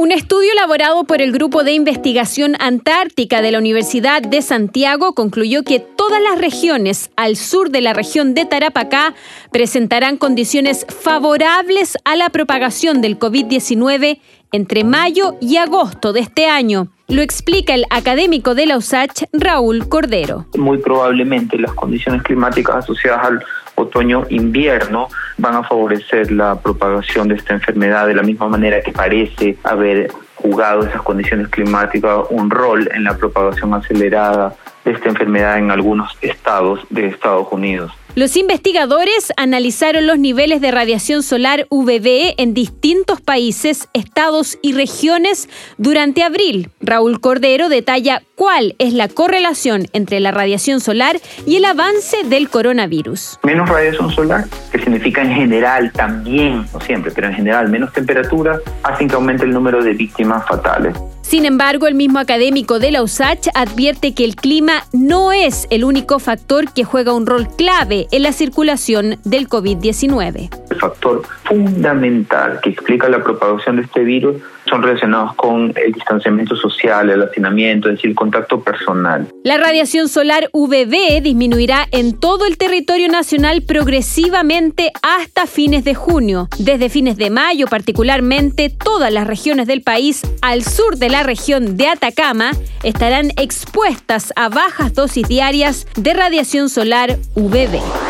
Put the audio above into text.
Un estudio elaborado por el Grupo de Investigación Antártica de la Universidad de Santiago concluyó que todas las regiones al sur de la región de Tarapacá presentarán condiciones favorables a la propagación del COVID-19 entre mayo y agosto de este año. Lo explica el académico de la USACH, Raúl Cordero. Muy probablemente las condiciones climáticas asociadas al otoño-invierno van a favorecer la propagación de esta enfermedad de la misma manera que parece haber jugado esas condiciones climáticas un rol en la propagación acelerada de esta enfermedad en algunos estados de Estados Unidos. Los investigadores analizaron los niveles de radiación solar UVB en distintos países, estados y regiones durante abril. Raúl Cordero detalla cuál es la correlación entre la radiación solar y el avance del coronavirus. Menos radiación solar, que significa en general también, no siempre, pero en general menos temperatura, hacen que aumente el número de víctimas fatales. Sin embargo, el mismo académico de la USACH advierte que el clima no es el único factor que juega un rol clave en la circulación del COVID-19. El factor fundamental que explica la propagación de este virus son relacionados con el distanciamiento social, el hacinamiento, es decir, el contacto personal. La radiación solar UVB disminuirá en todo el territorio nacional progresivamente hasta fines de junio. Desde fines de mayo, particularmente, todas las regiones del país al sur de la región de Atacama estarán expuestas a bajas dosis diarias de radiación solar UVB.